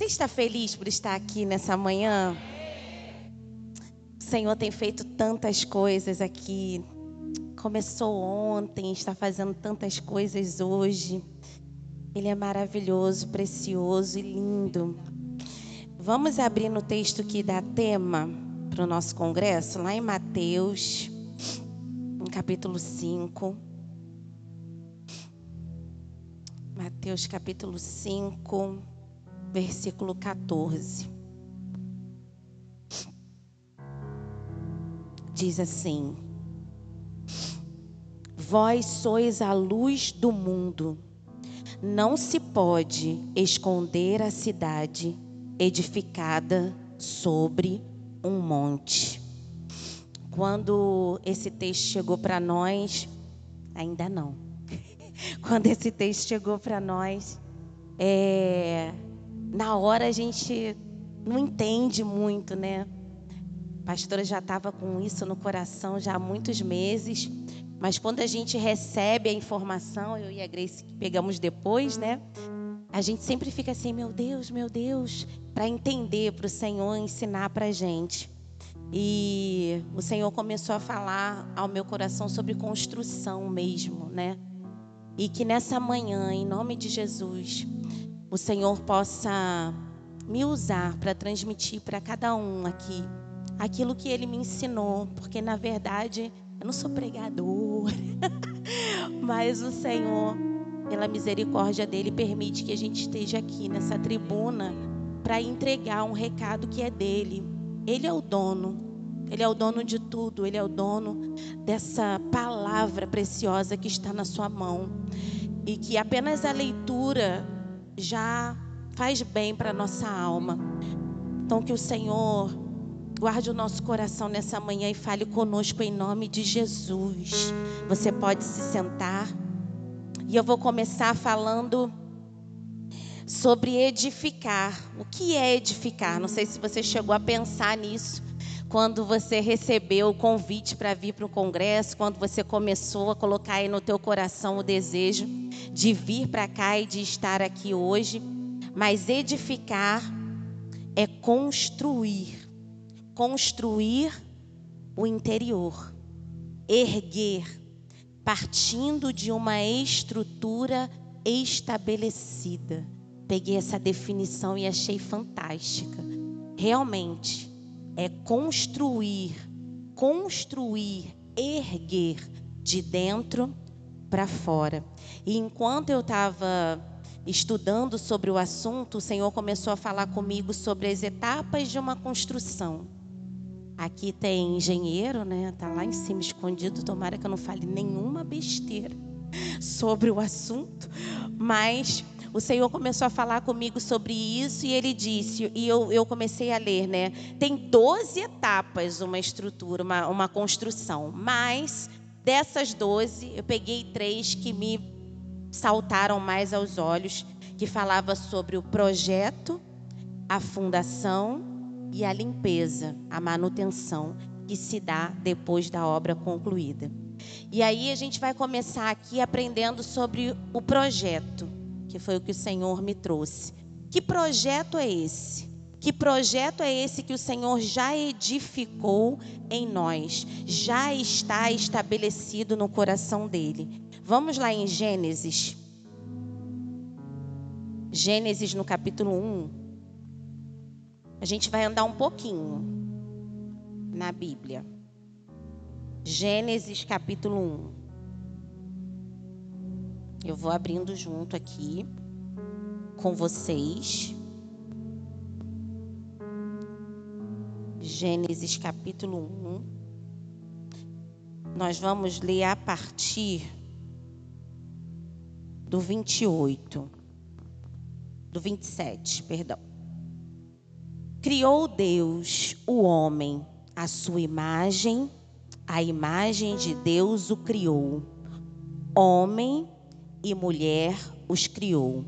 Você está feliz por estar aqui nessa manhã? O Senhor tem feito tantas coisas aqui. Começou ontem, está fazendo tantas coisas hoje. Ele é maravilhoso, precioso e lindo. Vamos abrir no texto que dá tema para o nosso congresso, lá em Mateus, no capítulo 5. Mateus capítulo 5, versículo 14. Diz assim: Vós sois a luz do mundo. Não se pode esconder a cidade edificada sobre um monte. Quando esse texto chegou para nós, ainda não. Quando esse texto chegou para nós, é, na hora a gente não entende muito, né? A pastora já estava com isso no coração já há muitos meses, mas quando a gente recebe a informação, eu e a Grace pegamos depois, né? A gente sempre fica assim, meu Deus, meu Deus, para entender, para o Senhor ensinar para a gente. E o Senhor começou a falar ao meu coração sobre construção mesmo, né? E que nessa manhã, em nome de Jesus, o Senhor possa me usar para transmitir para cada um aqui aquilo que Ele me ensinou, porque na verdade eu não sou pregador, mas o Senhor pela misericórdia dele, permite que a gente esteja aqui nessa tribuna para entregar um recado que é dele. Ele é o dono. Ele é o dono de tudo, ele é o dono dessa palavra preciosa que está na sua mão. E que apenas a leitura já faz bem para nossa alma. Então que o Senhor guarde o nosso coração nessa manhã e fale conosco em nome de Jesus. Você pode se sentar. E eu vou começar falando sobre edificar. O que é edificar? Não sei se você chegou a pensar nisso quando você recebeu o convite para vir para o congresso, quando você começou a colocar aí no teu coração o desejo de vir para cá e de estar aqui hoje. Mas edificar é construir. Construir o interior. Erguer partindo de uma estrutura estabelecida. Peguei essa definição e achei fantástica. Realmente é construir, construir, erguer de dentro para fora. E enquanto eu estava estudando sobre o assunto, o Senhor começou a falar comigo sobre as etapas de uma construção. Aqui tem engenheiro, né? Tá lá em cima escondido. Tomara que eu não fale nenhuma besteira sobre o assunto. Mas o Senhor começou a falar comigo sobre isso e ele disse, e eu, eu comecei a ler, né? Tem 12 etapas uma estrutura, uma, uma construção. Mas dessas 12, eu peguei três que me saltaram mais aos olhos, que falava sobre o projeto, a fundação e a limpeza, a manutenção que se dá depois da obra concluída. E aí a gente vai começar aqui aprendendo sobre o projeto, que foi o que o Senhor me trouxe. Que projeto é esse? Que projeto é esse que o Senhor já edificou em nós, já está estabelecido no coração dele? Vamos lá em Gênesis. Gênesis no capítulo 1, a gente vai andar um pouquinho na Bíblia. Gênesis capítulo 1. Eu vou abrindo junto aqui com vocês. Gênesis capítulo 1. Nós vamos ler a partir do 28. Do 27, perdão. Criou Deus o homem, a sua imagem, a imagem de Deus o criou. Homem e mulher os criou.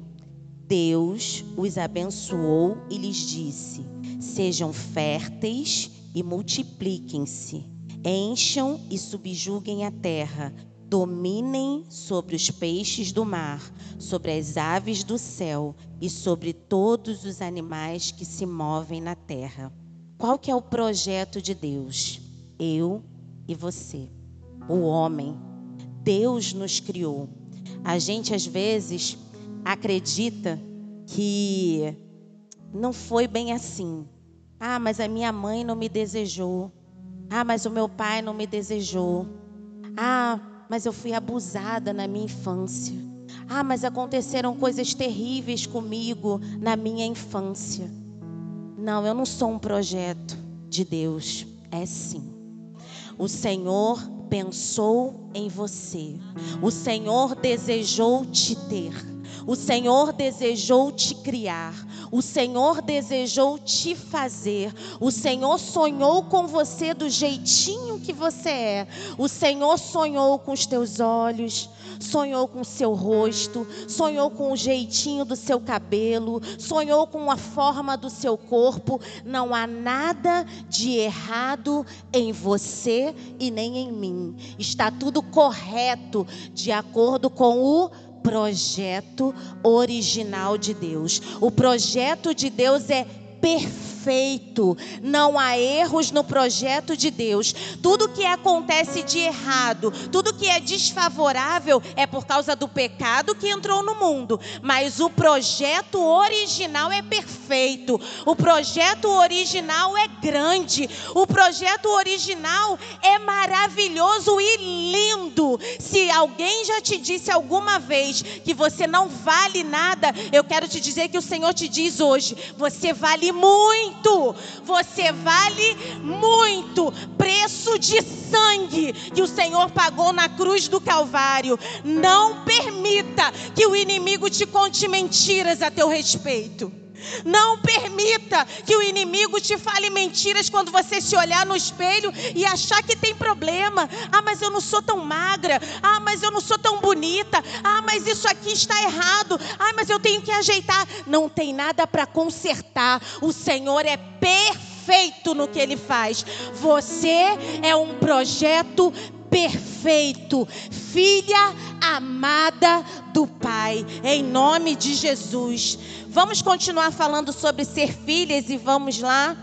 Deus os abençoou e lhes disse: Sejam férteis e multipliquem-se, encham e subjuguem a terra, dominem sobre os peixes do mar, sobre as aves do céu e sobre todos os animais que se movem na terra. Qual que é o projeto de Deus? Eu e você, o homem. Deus nos criou. A gente às vezes acredita que não foi bem assim. Ah, mas a minha mãe não me desejou. Ah, mas o meu pai não me desejou. Ah, mas eu fui abusada na minha infância. Ah, mas aconteceram coisas terríveis comigo na minha infância. Não, eu não sou um projeto de Deus. É sim. O Senhor pensou em você. O Senhor desejou te ter. O Senhor desejou te criar. O Senhor desejou te fazer. O Senhor sonhou com você do jeitinho que você é. O Senhor sonhou com os teus olhos, sonhou com o seu rosto, sonhou com o jeitinho do seu cabelo, sonhou com a forma do seu corpo. Não há nada de errado em você e nem em mim. Está tudo correto de acordo com o projeto original de Deus. O projeto de Deus é perfeito. Não há erros no projeto de Deus. Tudo que acontece de errado, tudo que é desfavorável é por causa do pecado que entrou no mundo. Mas o projeto original é perfeito. O projeto original é grande. O projeto original é maravilhoso e lindo. Se alguém já te disse alguma vez que você não vale nada, eu quero te dizer que o Senhor te diz hoje: você vale muito, você vale muito. Preço de sangue que o Senhor pagou na cruz do Calvário. Não permita que o inimigo te conte mentiras a teu respeito. Não permita que o inimigo te fale mentiras quando você se olhar no espelho e achar que tem problema. Ah, mas eu não sou tão magra. Ah, mas eu não sou tão bonita. Ah, mas isso aqui está errado. Ah, mas eu tenho que ajeitar. Não tem nada para consertar. O Senhor é perfeito no que ele faz. Você é um projeto perfeito, filha amada do Pai, em nome de Jesus. Vamos continuar falando sobre ser filhas e vamos lá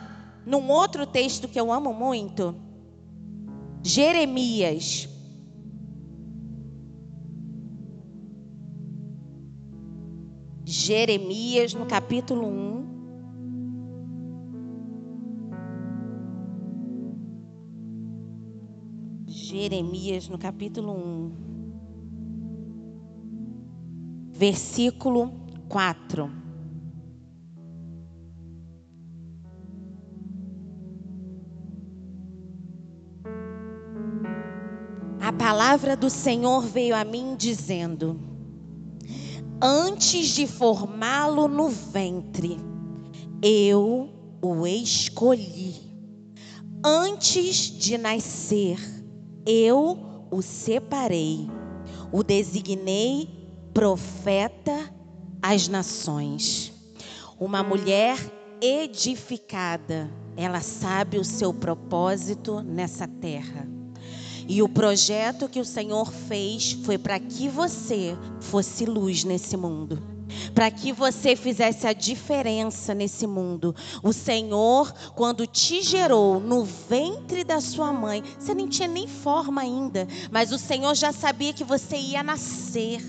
num outro texto que eu amo muito. Jeremias. Jeremias no capítulo 1. Jeremias, no capítulo 1, versículo 4. A palavra do Senhor veio a mim dizendo: Antes de formá-lo no ventre, eu o escolhi. Antes de nascer, eu o separei, o designei profeta às nações. Uma mulher edificada, ela sabe o seu propósito nessa terra. E o projeto que o Senhor fez foi para que você fosse luz nesse mundo para que você fizesse a diferença nesse mundo. O Senhor, quando te gerou no ventre da sua mãe, você nem tinha nem forma ainda, mas o Senhor já sabia que você ia nascer.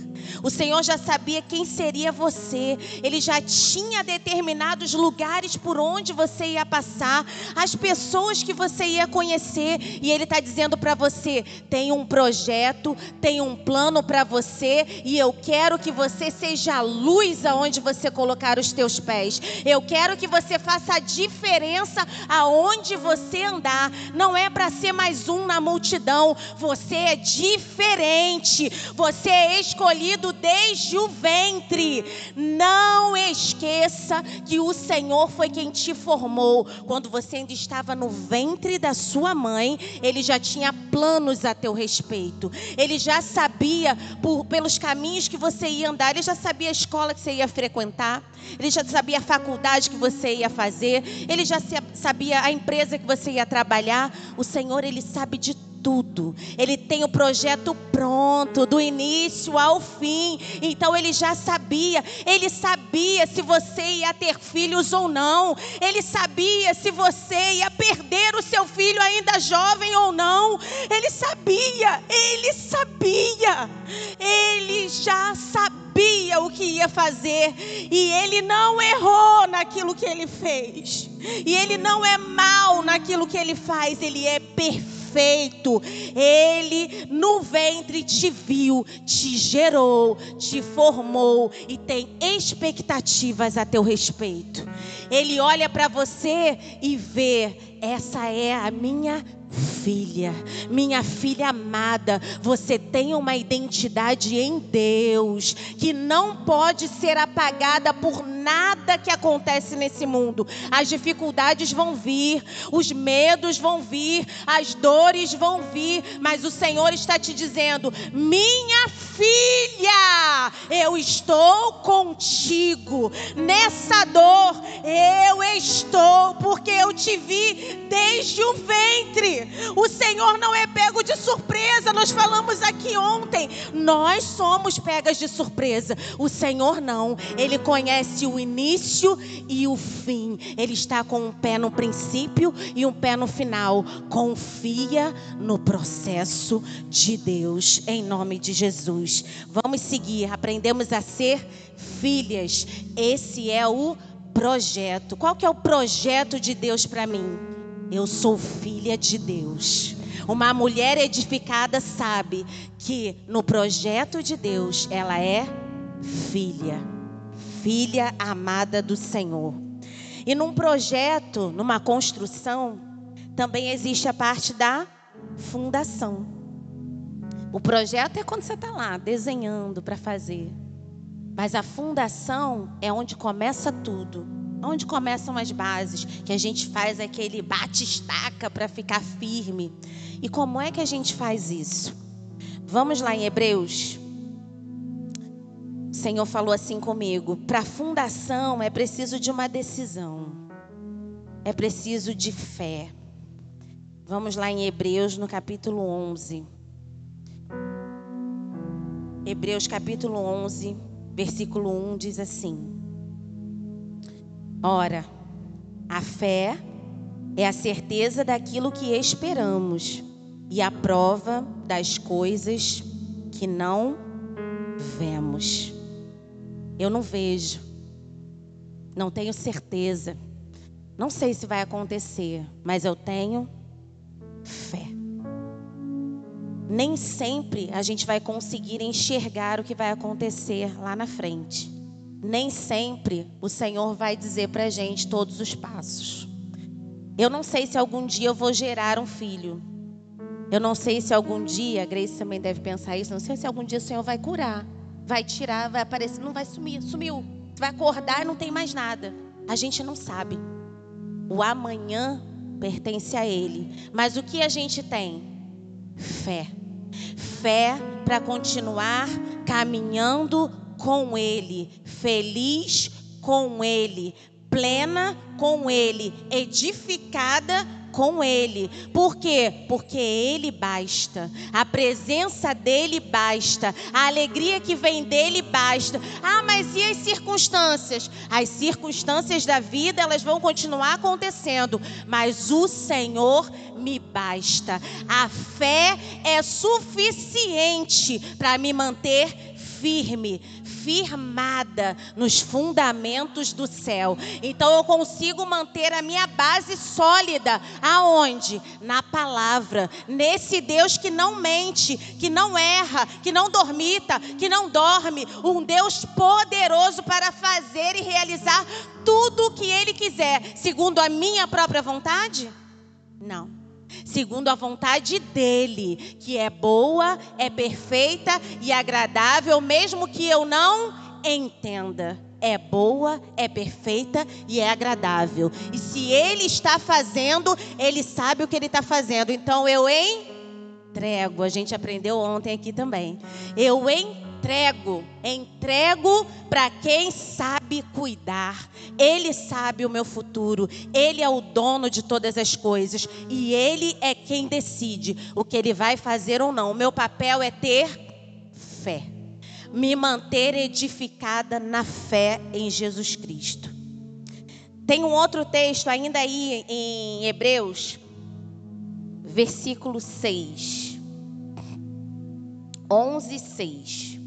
O Senhor já sabia quem seria você. Ele já tinha determinados lugares por onde você ia passar, as pessoas que você ia conhecer. E Ele está dizendo para você: tem um projeto, tem um plano para você, e eu quero que você seja luz aonde você colocar os teus pés. Eu quero que você faça a diferença aonde você andar. Não é para ser mais um na multidão. Você é diferente. Você é escolhido desde o ventre. Não esqueça que o Senhor foi quem te formou. Quando você ainda estava no ventre da sua mãe, ele já tinha planos a teu respeito. Ele já sabia por, pelos caminhos que você ia andar, ele já sabia a escola que você ia frequentar, ele já sabia a faculdade que você ia fazer, ele já sabia a empresa que você ia trabalhar. O Senhor, ele sabe de tudo tudo. Ele tem o projeto pronto, do início ao fim. Então ele já sabia. Ele sabia se você ia ter filhos ou não. Ele sabia se você ia perder o seu filho ainda jovem ou não. Ele sabia. Ele sabia. Ele já sabia o que ia fazer. E ele não errou naquilo que ele fez. E ele não é mal naquilo que ele faz. Ele é perfeito Ele no ventre te viu, te gerou, te formou e tem expectativas a teu respeito. Ele olha para você e vê: essa é a minha filha, minha filha amada, você tem uma identidade em Deus que não pode ser apagada por nada que acontece nesse mundo. As dificuldades vão vir, os medos vão vir, as dores vão vir, mas o Senhor está te dizendo: minha filha, eu estou contigo. Nessa dor, eu estou, porque eu te vi desde o ventre. O Senhor não é pego de surpresa. Nós falamos aqui ontem. Nós somos pegas de surpresa. O Senhor não. Ele conhece o início e o fim. Ele está com um pé no princípio e um pé no final. Confia no processo de Deus. Em nome de Jesus. Vamos seguir. Aprendemos a ser filhas. Esse é o projeto. Qual que é o projeto de Deus para mim? Eu sou filha de Deus. Uma mulher edificada sabe que no projeto de Deus ela é filha, filha amada do Senhor. E num projeto, numa construção, também existe a parte da fundação. O projeto é quando você está lá desenhando para fazer, mas a fundação é onde começa tudo. Onde começam as bases? Que a gente faz aquele bate-estaca para ficar firme. E como é que a gente faz isso? Vamos lá em Hebreus. O Senhor falou assim comigo: para fundação é preciso de uma decisão, é preciso de fé. Vamos lá em Hebreus, no capítulo 11. Hebreus, capítulo 11, versículo 1 diz assim. Ora, a fé é a certeza daquilo que esperamos e a prova das coisas que não vemos. Eu não vejo, não tenho certeza, não sei se vai acontecer, mas eu tenho fé. Nem sempre a gente vai conseguir enxergar o que vai acontecer lá na frente nem sempre o Senhor vai dizer para a gente todos os passos. Eu não sei se algum dia eu vou gerar um filho. Eu não sei se algum dia, a Grace também deve pensar isso, não sei se algum dia o Senhor vai curar, vai tirar, vai aparecer, não vai sumir, sumiu. Vai acordar e não tem mais nada. A gente não sabe. O amanhã pertence a Ele. Mas o que a gente tem? Fé. Fé para continuar caminhando com Ele, feliz com Ele, plena com Ele, edificada com Ele. Por quê? Porque Ele basta. A presença dEle basta. A alegria que vem dEle basta. Ah, mas e as circunstâncias? As circunstâncias da vida, elas vão continuar acontecendo. Mas o Senhor me basta. A fé é suficiente para me manter firme, firmada nos fundamentos do céu. Então eu consigo manter a minha base sólida aonde? Na palavra, nesse Deus que não mente, que não erra, que não dormita, que não dorme, um Deus poderoso para fazer e realizar tudo o que ele quiser, segundo a minha própria vontade? Não segundo a vontade dele, que é boa, é perfeita e agradável, mesmo que eu não entenda. É boa, é perfeita e é agradável. E se ele está fazendo, ele sabe o que ele está fazendo. Então eu entrego. A gente aprendeu ontem aqui também. Eu entrego entrego, entrego para quem sabe cuidar. Ele sabe o meu futuro, ele é o dono de todas as coisas e ele é quem decide o que ele vai fazer ou não. O meu papel é ter fé, me manter edificada na fé em Jesus Cristo. Tem um outro texto ainda aí em Hebreus, versículo 6. 11, 6.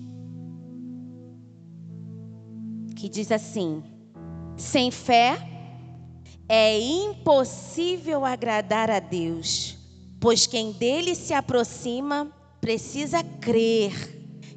Que diz assim: Sem fé é impossível agradar a Deus, pois quem dele se aproxima precisa crer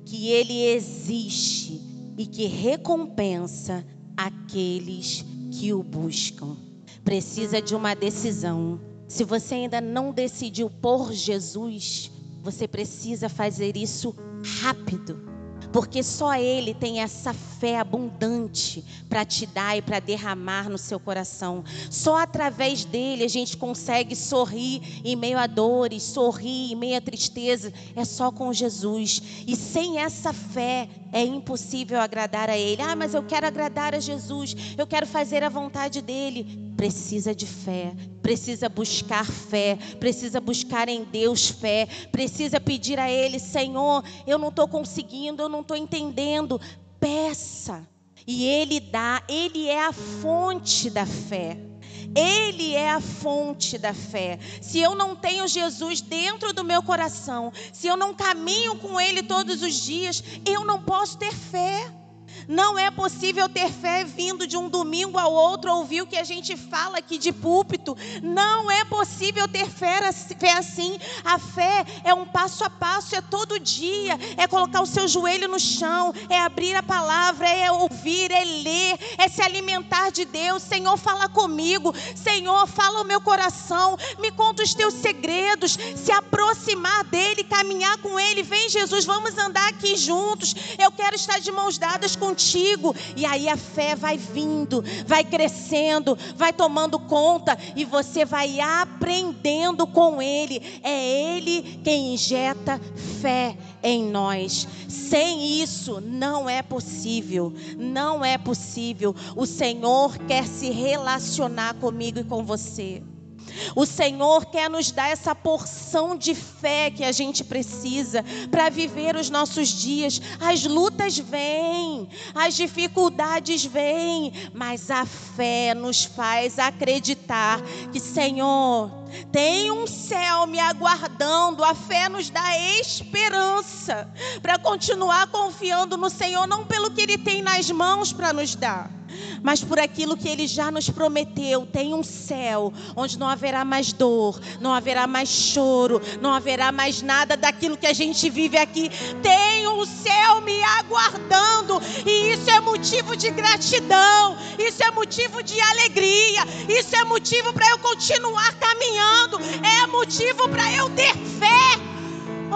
que ele existe e que recompensa aqueles que o buscam. Precisa de uma decisão. Se você ainda não decidiu por Jesus, você precisa fazer isso rápido porque só Ele tem essa fé abundante para te dar e para derramar no seu coração. Só através dele a gente consegue sorrir em meio a dores, sorrir em meio a tristeza. É só com Jesus. E sem essa fé é impossível agradar a Ele. Ah, mas eu quero agradar a Jesus, eu quero fazer a vontade dele precisa de fé, precisa buscar fé, precisa buscar em Deus fé, precisa pedir a Ele: Senhor, eu não estou conseguindo, eu não estou entendendo. Peça, e Ele dá, Ele é a fonte da fé. Ele é a fonte da fé. Se eu não tenho Jesus dentro do meu coração, se eu não caminho com Ele todos os dias, eu não posso ter fé. Não é possível ter fé vindo de um domingo ao outro, ouvir o que a gente fala aqui de púlpito. Não é possível ter fé, assim. A fé é um passo a passo, é todo dia, é colocar o seu joelho no chão, é abrir a palavra, é ouvir, é ler, é se alimentar de Deus. Senhor, fala comigo. Senhor, fala o meu coração, me conta os teus segredos, se aproximar dele, caminhar com ele. Vem, Jesus, vamos andar aqui juntos. Eu quero estar de mãos dadas com contigo. E aí a fé vai vindo, vai crescendo, vai tomando conta e você vai aprendendo com Ele. É Ele quem injeta fé em nós. Sem isso não é possível. Não é possível. O Senhor quer se relacionar comigo e com você. O Senhor quer nos dar essa porção de fé que a gente precisa para viver os nossos dias. As lutas vêm, as dificuldades vêm, mas a fé nos faz acreditar que, Senhor, tem um céu me aguardando. A fé nos dá esperança para continuar confiando no Senhor, não pelo que Ele tem nas mãos para nos dar mas por aquilo que ele já nos prometeu. Tem um céu onde não haverá mais dor, não haverá mais choro, não haverá mais nada daquilo que a gente vive aqui. Tem um céu me aguardando, e isso é motivo de gratidão, isso é motivo de alegria, isso é motivo para eu continuar caminhando, é motivo para eu ter fé.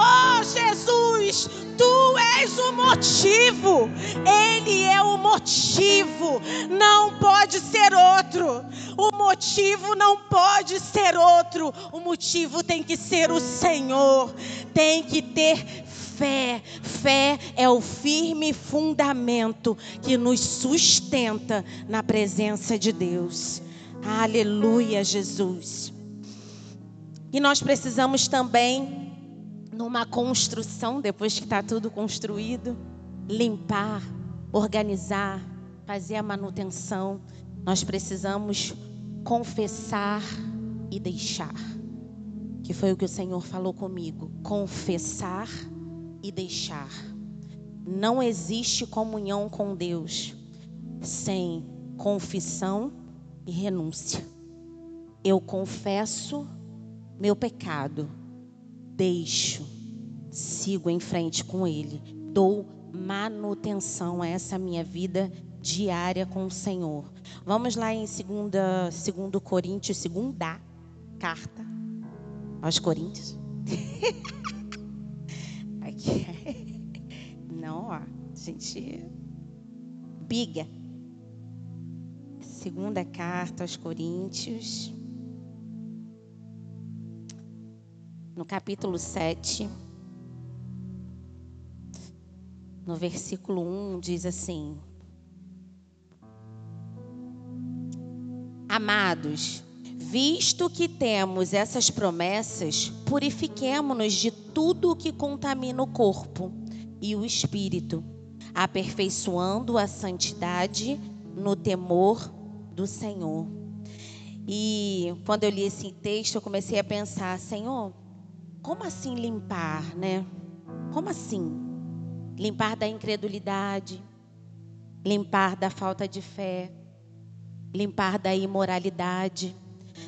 Oh, Jesus, Tu és o motivo. Ele é o motivo. Não pode ser outro. O motivo não pode ser outro. O motivo tem que ser o Senhor. Tem que ter fé. Fé é o firme fundamento que nos sustenta na presença de Deus. Aleluia, Jesus. E nós precisamos também numa construção, depois que está tudo construído, limpar, organizar, fazer a manutenção, nós precisamos confessar e deixar. Que foi o que o Senhor falou comigo. Confessar e deixar. Não existe comunhão com Deus sem confissão e renúncia. Eu confesso meu pecado deixo, sigo em frente com Ele, dou manutenção a essa minha vida diária com o Senhor. Vamos lá em 2 segundo Coríntios, segunda carta aos Coríntios. Aqui. Não, ó, gente biga. Segunda carta aos Coríntios. No capítulo 7, no versículo 1, diz assim: Amados, visto que temos essas promessas, purifiquemo-nos de tudo o que contamina o corpo e o espírito, aperfeiçoando a santidade no temor do Senhor. E quando eu li esse texto, eu comecei a pensar, Senhor, como assim limpar, né? Como assim? Limpar da incredulidade, limpar da falta de fé, limpar da imoralidade.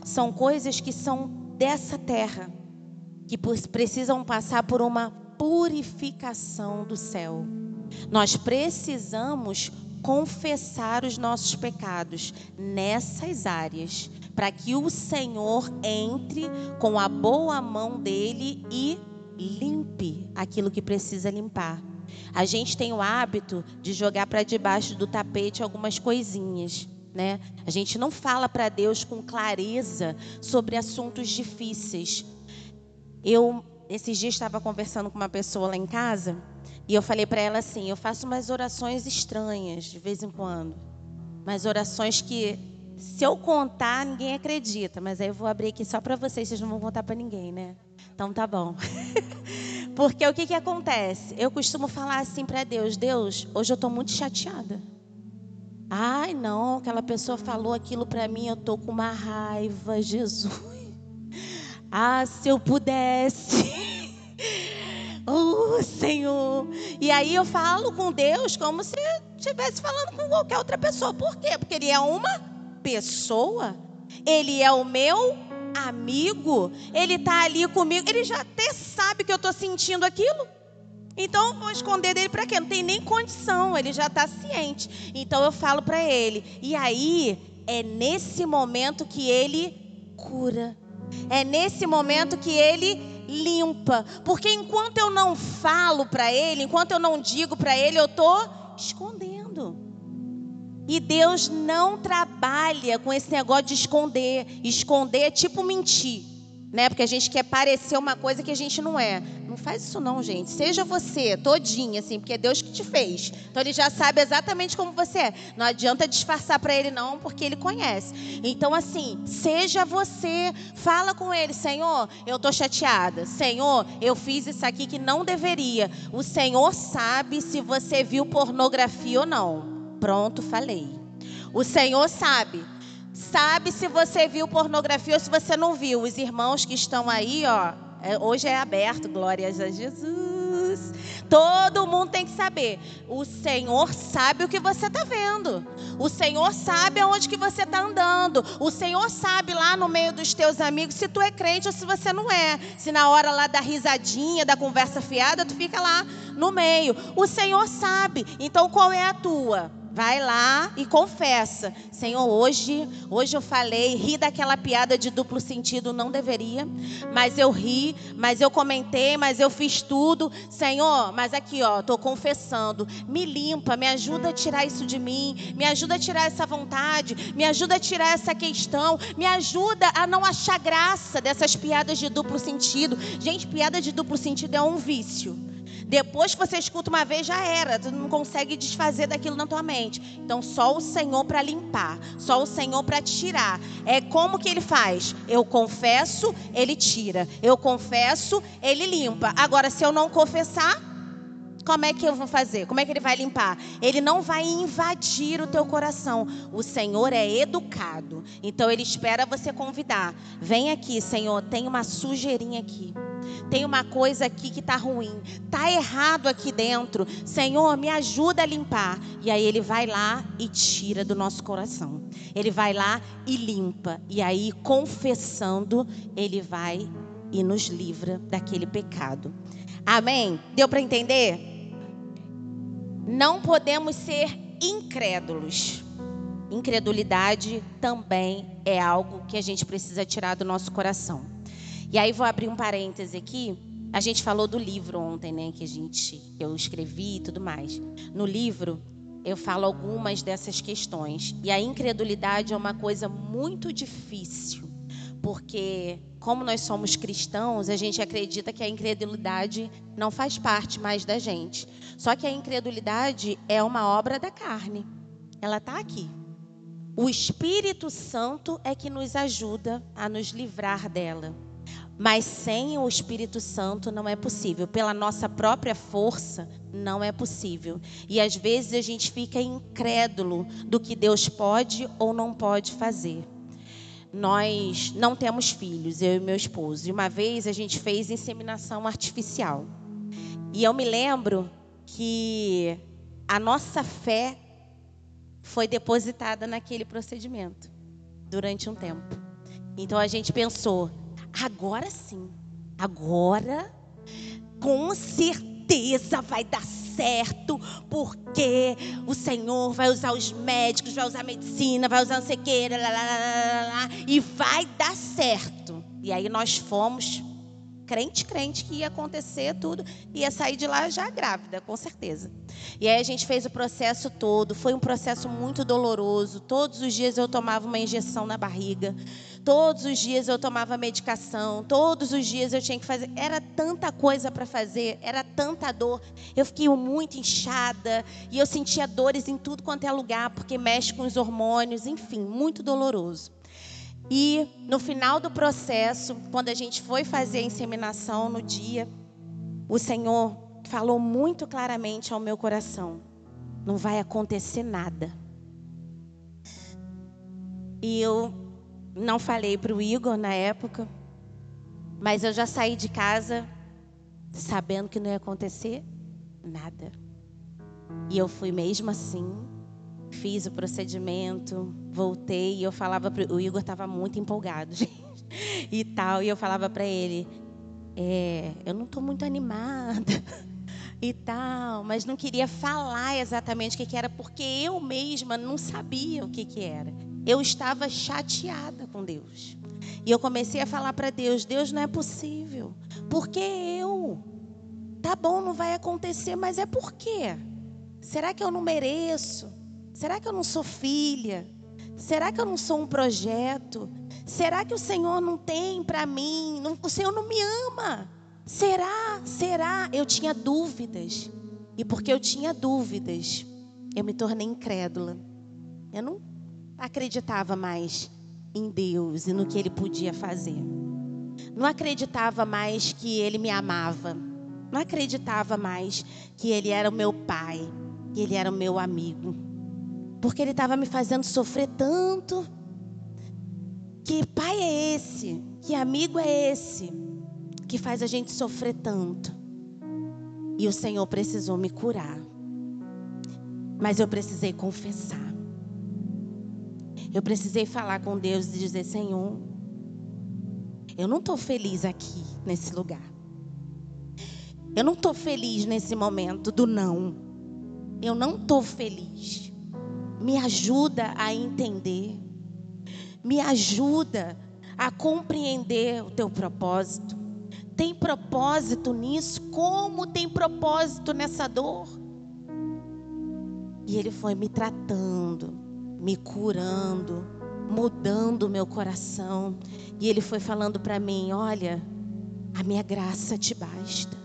São coisas que são dessa terra, que precisam passar por uma purificação do céu. Nós precisamos confessar os nossos pecados nessas áreas, para que o Senhor entre com a boa mão dele e limpe aquilo que precisa limpar. A gente tem o hábito de jogar para debaixo do tapete algumas coisinhas, né? A gente não fala para Deus com clareza sobre assuntos difíceis. Eu esses dias estava conversando com uma pessoa lá em casa e eu falei para ela assim: eu faço umas orações estranhas de vez em quando, mas orações que se eu contar ninguém acredita, mas aí eu vou abrir aqui só para vocês, vocês não vão contar para ninguém, né? Então tá bom. Porque o que que acontece? Eu costumo falar assim para Deus: Deus, hoje eu estou muito chateada. Ai, não, aquela pessoa falou aquilo para mim, eu tô com uma raiva, Jesus. Ah, se eu pudesse. Oh, Senhor. E aí eu falo com Deus como se estivesse falando com qualquer outra pessoa. Por quê? Porque Ele é uma pessoa. Ele é o meu amigo. Ele está ali comigo. Ele já até sabe que eu estou sentindo aquilo. Então vou esconder dele para quê? Não tem nem condição, ele já está ciente. Então eu falo para ele. E aí é nesse momento que ele cura. É nesse momento que ele limpa. Porque enquanto eu não falo para ele, enquanto eu não digo para ele, eu estou escondendo. E Deus não trabalha com esse negócio de esconder. Esconder é tipo mentir né? Porque a gente quer parecer uma coisa que a gente não é. Não faz isso não, gente. Seja você, todinha, assim, porque é Deus que te fez. Então ele já sabe exatamente como você é. Não adianta disfarçar para ele não, porque ele conhece. Então assim, seja você, fala com ele, Senhor, eu tô chateada. Senhor, eu fiz isso aqui que não deveria. O Senhor sabe se você viu pornografia ou não. Pronto, falei. O Senhor sabe sabe se você viu pornografia ou se você não viu. Os irmãos que estão aí, ó, é, hoje é aberto, glórias a Jesus. Todo mundo tem que saber. O Senhor sabe o que você está vendo. O Senhor sabe aonde que você está andando. O Senhor sabe lá no meio dos teus amigos se tu é crente ou se você não é. Se na hora lá da risadinha, da conversa fiada, tu fica lá no meio. O Senhor sabe. Então qual é a tua? Vai lá e confessa. Senhor, hoje, hoje eu falei, ri daquela piada de duplo sentido, não deveria, mas eu ri, mas eu comentei, mas eu fiz tudo. Senhor, mas aqui, ó, tô confessando. Me limpa, me ajuda a tirar isso de mim, me ajuda a tirar essa vontade, me ajuda a tirar essa questão, me ajuda a não achar graça dessas piadas de duplo sentido. Gente, piada de duplo sentido é um vício. Depois que você escuta uma vez, já era. Tu não consegue desfazer daquilo na tua mente. Então, só o Senhor para limpar. Só o Senhor para tirar. É como que ele faz? Eu confesso, ele tira. Eu confesso, ele limpa. Agora, se eu não confessar, como é que eu vou fazer? Como é que ele vai limpar? Ele não vai invadir o teu coração. O Senhor é educado. Então ele espera você convidar. Vem aqui, Senhor, tem uma sujeirinha aqui. Tem uma coisa aqui que está ruim. Está errado aqui dentro. Senhor, me ajuda a limpar. E aí ele vai lá e tira do nosso coração. Ele vai lá e limpa. E aí, confessando, ele vai e nos livra daquele pecado. Amém? Deu para entender? Não podemos ser incrédulos. Incredulidade também é algo que a gente precisa tirar do nosso coração. E aí vou abrir um parêntese aqui. A gente falou do livro ontem, né, que a gente eu escrevi e tudo mais. No livro eu falo algumas dessas questões. E a incredulidade é uma coisa muito difícil, porque como nós somos cristãos, a gente acredita que a incredulidade não faz parte mais da gente. Só que a incredulidade é uma obra da carne. Ela está aqui. O Espírito Santo é que nos ajuda a nos livrar dela. Mas sem o Espírito Santo não é possível. Pela nossa própria força, não é possível. E às vezes a gente fica incrédulo do que Deus pode ou não pode fazer nós não temos filhos, eu e meu esposo. E uma vez a gente fez inseminação artificial. E eu me lembro que a nossa fé foi depositada naquele procedimento durante um tempo. Então a gente pensou, agora sim, agora com certeza vai dar certo porque o Senhor vai usar os médicos, vai usar a medicina, vai usar não sei o que, e vai dar certo. E aí nós fomos crente, crente que ia acontecer tudo, ia sair de lá já grávida, com certeza. E aí a gente fez o processo todo, foi um processo muito doloroso. Todos os dias eu tomava uma injeção na barriga. Todos os dias eu tomava medicação, todos os dias eu tinha que fazer. Era tanta coisa para fazer, era tanta dor. Eu fiquei muito inchada e eu sentia dores em tudo quanto é lugar, porque mexe com os hormônios, enfim, muito doloroso. E no final do processo, quando a gente foi fazer a inseminação no dia, o Senhor falou muito claramente ao meu coração: não vai acontecer nada. E eu não falei para o Igor na época, mas eu já saí de casa sabendo que não ia acontecer nada. E eu fui mesmo assim, fiz o procedimento, voltei e eu falava para o Igor estava muito empolgado, gente, e tal, e eu falava para ele, é, eu não estou muito animada e tal, mas não queria falar exatamente o que, que era porque eu mesma não sabia o que que era eu estava chateada com Deus. E eu comecei a falar para Deus: Deus, não é possível. Porque eu? Tá bom, não vai acontecer, mas é por quê? Será que eu não mereço? Será que eu não sou filha? Será que eu não sou um projeto? Será que o Senhor não tem para mim? O Senhor não me ama? Será? Será? Eu tinha dúvidas. E porque eu tinha dúvidas, eu me tornei incrédula. Eu não acreditava mais em Deus e no que Ele podia fazer. Não acreditava mais que Ele me amava. Não acreditava mais que Ele era o meu pai, que Ele era o meu amigo. Porque Ele estava me fazendo sofrer tanto. Que pai é esse? Que amigo é esse? Que faz a gente sofrer tanto. E o Senhor precisou me curar. Mas eu precisei confessar. Eu precisei falar com Deus e dizer: Senhor, eu não estou feliz aqui nesse lugar. Eu não estou feliz nesse momento do não. Eu não estou feliz. Me ajuda a entender. Me ajuda a compreender o teu propósito. Tem propósito nisso? Como tem propósito nessa dor? E ele foi me tratando me curando, mudando o meu coração. E ele foi falando para mim: Olha, a minha graça te basta.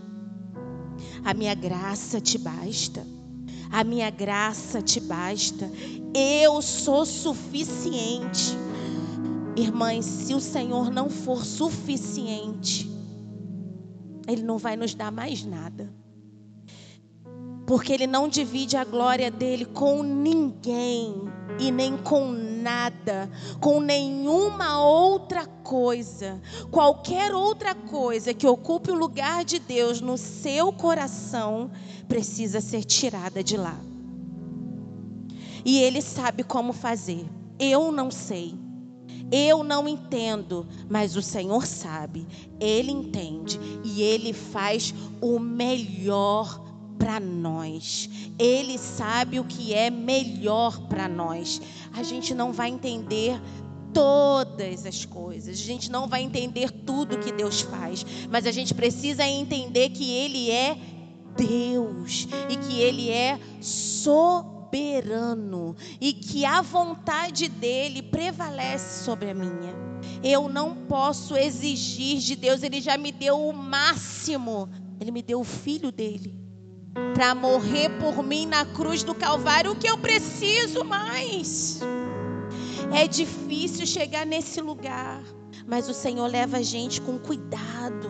A minha graça te basta. A minha graça te basta. Eu sou suficiente. Irmãs, se o Senhor não for suficiente, Ele não vai nos dar mais nada. Porque Ele não divide a glória dele com ninguém e nem com nada, com nenhuma outra coisa, qualquer outra coisa que ocupe o lugar de Deus no seu coração, precisa ser tirada de lá. E Ele sabe como fazer. Eu não sei. Eu não entendo, mas o Senhor sabe, Ele entende e Ele faz o melhor para nós. Ele sabe o que é melhor para nós. A gente não vai entender todas as coisas. A gente não vai entender tudo que Deus faz, mas a gente precisa entender que ele é Deus e que ele é soberano e que a vontade dele prevalece sobre a minha. Eu não posso exigir de Deus, ele já me deu o máximo. Ele me deu o filho dele para morrer por mim na cruz do Calvário. O que eu preciso mais? É difícil chegar nesse lugar, mas o Senhor leva a gente com cuidado,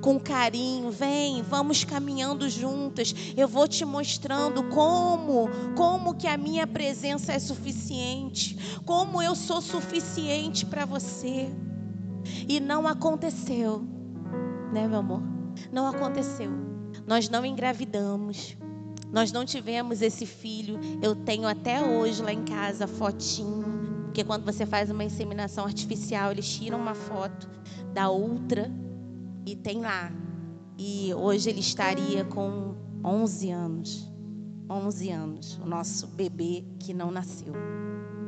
com carinho. Vem, vamos caminhando juntas. Eu vou te mostrando como, como que a minha presença é suficiente, como eu sou suficiente para você. E não aconteceu, né, meu amor? Não aconteceu. Nós não engravidamos. Nós não tivemos esse filho. Eu tenho até hoje lá em casa fotinho. Porque quando você faz uma inseminação artificial, eles tiram uma foto da outra e tem lá. E hoje ele estaria com 11 anos. 11 anos, o nosso bebê que não nasceu.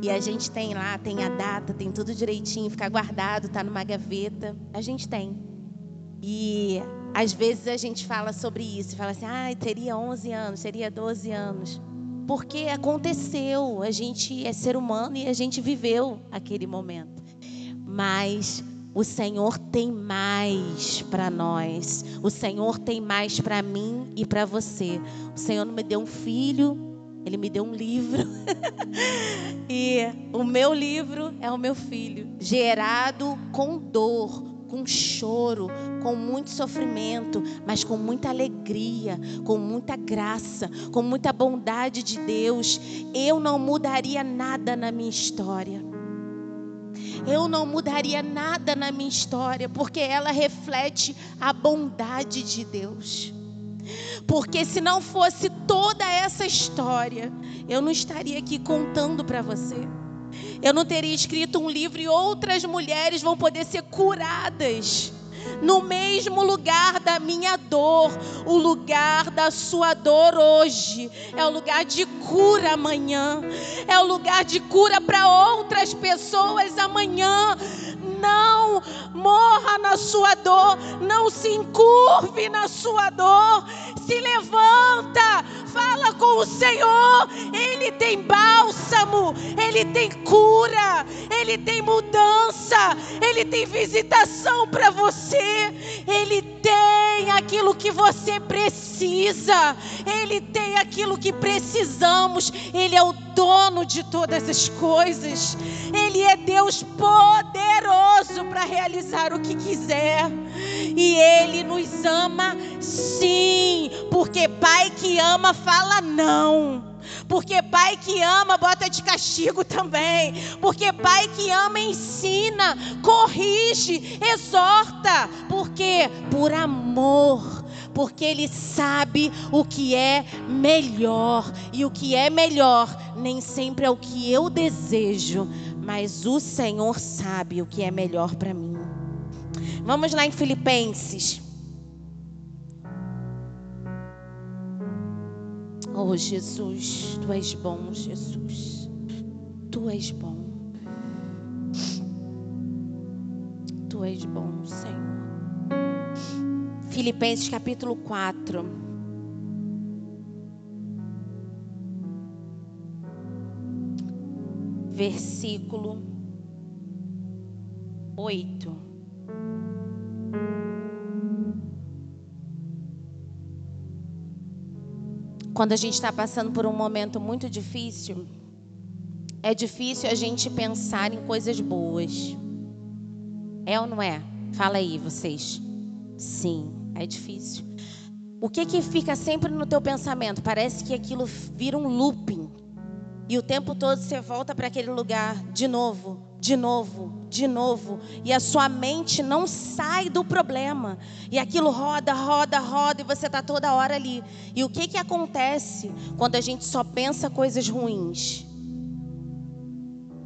E a gente tem lá, tem a data, tem tudo direitinho, fica guardado, tá numa gaveta. A gente tem. E às vezes a gente fala sobre isso, fala assim: "Ah, teria 11 anos, teria 12 anos". Porque aconteceu, a gente é ser humano e a gente viveu aquele momento. Mas o Senhor tem mais para nós. O Senhor tem mais para mim e para você. O Senhor não me deu um filho, ele me deu um livro. e o meu livro é o meu filho, gerado com dor, com choro, com muito sofrimento, mas com muita alegria, com muita graça, com muita bondade de Deus. Eu não mudaria nada na minha história. Eu não mudaria nada na minha história, porque ela reflete a bondade de Deus. Porque se não fosse toda essa história, eu não estaria aqui contando para você eu não teria escrito um livro e outras mulheres vão poder ser curadas no mesmo lugar da minha dor, o lugar da sua dor hoje, é o lugar de cura amanhã, é o lugar de cura para outras pessoas amanhã. Não morra na sua dor, não se encurve na sua dor, se levanta, fala com o Senhor, Ele tem bálsamo, Ele tem cura, Ele tem mudança, Ele tem visitação para você, Ele tem aquilo que você precisa, Ele tem aquilo que precisamos, Ele é o dono de todas as coisas, Ele é Deus poderoso para realizar o que quiser, e Ele nos ama sim, porque Pai que ama fala não. Porque pai que ama bota de castigo também. Porque pai que ama ensina, corrige, exorta. Por quê? Por amor. Porque ele sabe o que é melhor. E o que é melhor nem sempre é o que eu desejo. Mas o Senhor sabe o que é melhor para mim. Vamos lá em Filipenses. Oh Jesus, tu és bom, Jesus. Tu és bom. Tu és bom, Senhor. Filipenses capítulo 4. Versículo 8. quando a gente está passando por um momento muito difícil, é difícil a gente pensar em coisas boas. É ou não é? Fala aí, vocês. Sim, é difícil. O que que fica sempre no teu pensamento? Parece que aquilo vira um looping. E o tempo todo você volta para aquele lugar de novo, de novo, de novo, e a sua mente não sai do problema. E aquilo roda, roda, roda, e você está toda hora ali. E o que, que acontece quando a gente só pensa coisas ruins?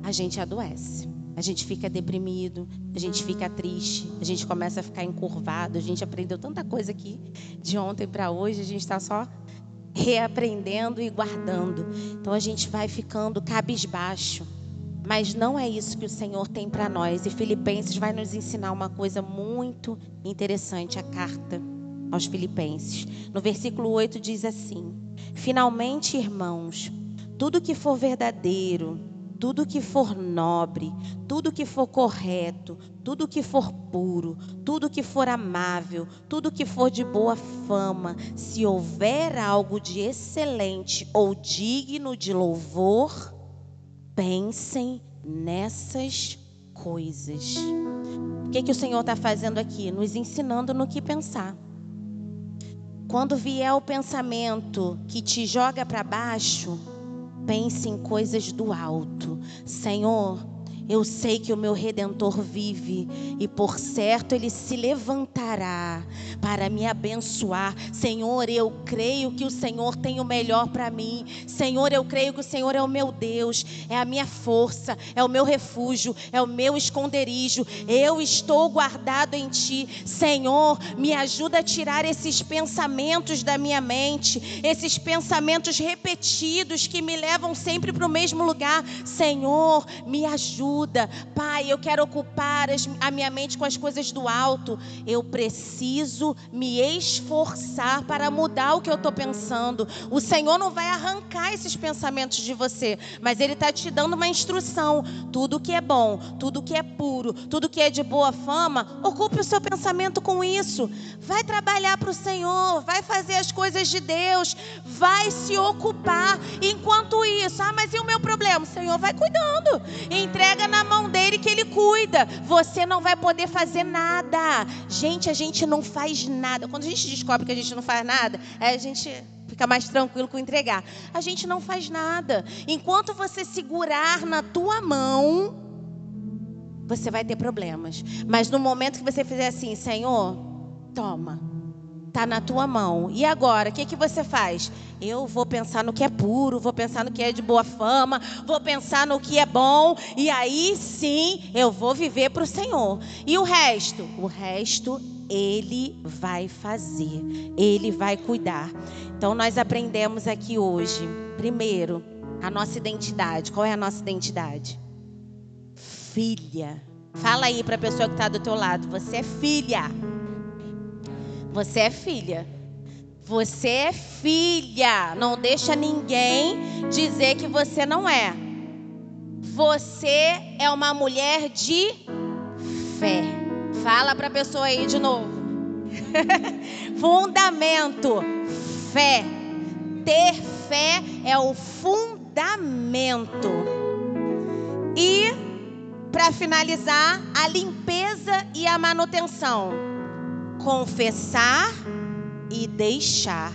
A gente adoece. A gente fica deprimido, a gente fica triste, a gente começa a ficar encurvado. A gente aprendeu tanta coisa aqui de ontem para hoje, a gente está só reaprendendo e guardando. Então a gente vai ficando cabisbaixo. Mas não é isso que o Senhor tem para nós. E Filipenses vai nos ensinar uma coisa muito interessante, a carta aos Filipenses. No versículo 8 diz assim: Finalmente, irmãos, tudo que for verdadeiro, tudo que for nobre, tudo que for correto, tudo que for puro, tudo que for amável, tudo que for de boa fama, se houver algo de excelente ou digno de louvor, pensem nessas coisas. O que, que o Senhor está fazendo aqui? Nos ensinando no que pensar. Quando vier o pensamento que te joga para baixo, pense em coisas do alto. Senhor, eu sei que o meu redentor vive e por certo ele se levantará para me abençoar. Senhor, eu creio que o Senhor tem o melhor para mim. Senhor, eu creio que o Senhor é o meu Deus, é a minha força, é o meu refúgio, é o meu esconderijo. Eu estou guardado em ti. Senhor, me ajuda a tirar esses pensamentos da minha mente, esses pensamentos repetidos que me levam sempre para o mesmo lugar. Senhor, me ajuda ajuda. Pai, eu quero ocupar a minha mente com as coisas do alto. Eu preciso me esforçar para mudar o que eu estou pensando. O Senhor não vai arrancar esses pensamentos de você, mas Ele está te dando uma instrução. Tudo que é bom, tudo que é puro, tudo que é de boa fama, ocupe o seu pensamento com isso. Vai trabalhar para o Senhor, vai fazer as coisas de Deus, vai se ocupar. Enquanto isso, ah, mas e o meu problema? O Senhor vai cuidando. Entrega na mão dele que ele cuida. Você não vai poder fazer nada. Gente, a gente não faz nada. Quando a gente descobre que a gente não faz nada, a gente fica mais tranquilo com entregar. A gente não faz nada. Enquanto você segurar na tua mão, você vai ter problemas. Mas no momento que você fizer assim, Senhor, toma Está na tua mão. E agora, o que, que você faz? Eu vou pensar no que é puro, vou pensar no que é de boa fama, vou pensar no que é bom, e aí sim eu vou viver para o Senhor. E o resto? O resto Ele vai fazer, Ele vai cuidar. Então nós aprendemos aqui hoje, primeiro, a nossa identidade. Qual é a nossa identidade? Filha. Fala aí para a pessoa que está do teu lado, você é filha. Você é filha. Você é filha. Não deixa ninguém dizer que você não é. Você é uma mulher de fé. Fala para a pessoa aí de novo. Fundamento. Fé. Ter fé é o fundamento. E, para finalizar, a limpeza e a manutenção confessar e deixar.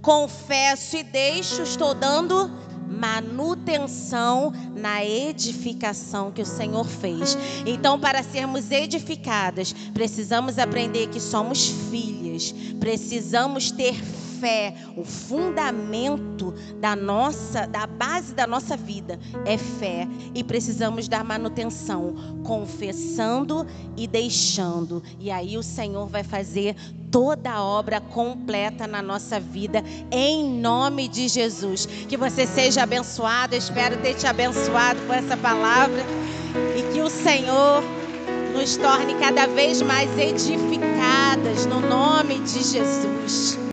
Confesso e deixo, estou dando manutenção na edificação que o Senhor fez. Então, para sermos edificadas, precisamos aprender que somos filhas, precisamos ter fé, o fundamento da nossa, da base da nossa vida é fé e precisamos dar manutenção, confessando e deixando. E aí o Senhor vai fazer toda a obra completa na nossa vida, em nome de Jesus. Que você seja abençoado, espero ter te abençoado com essa palavra e que o Senhor nos torne cada vez mais edificadas no nome de Jesus.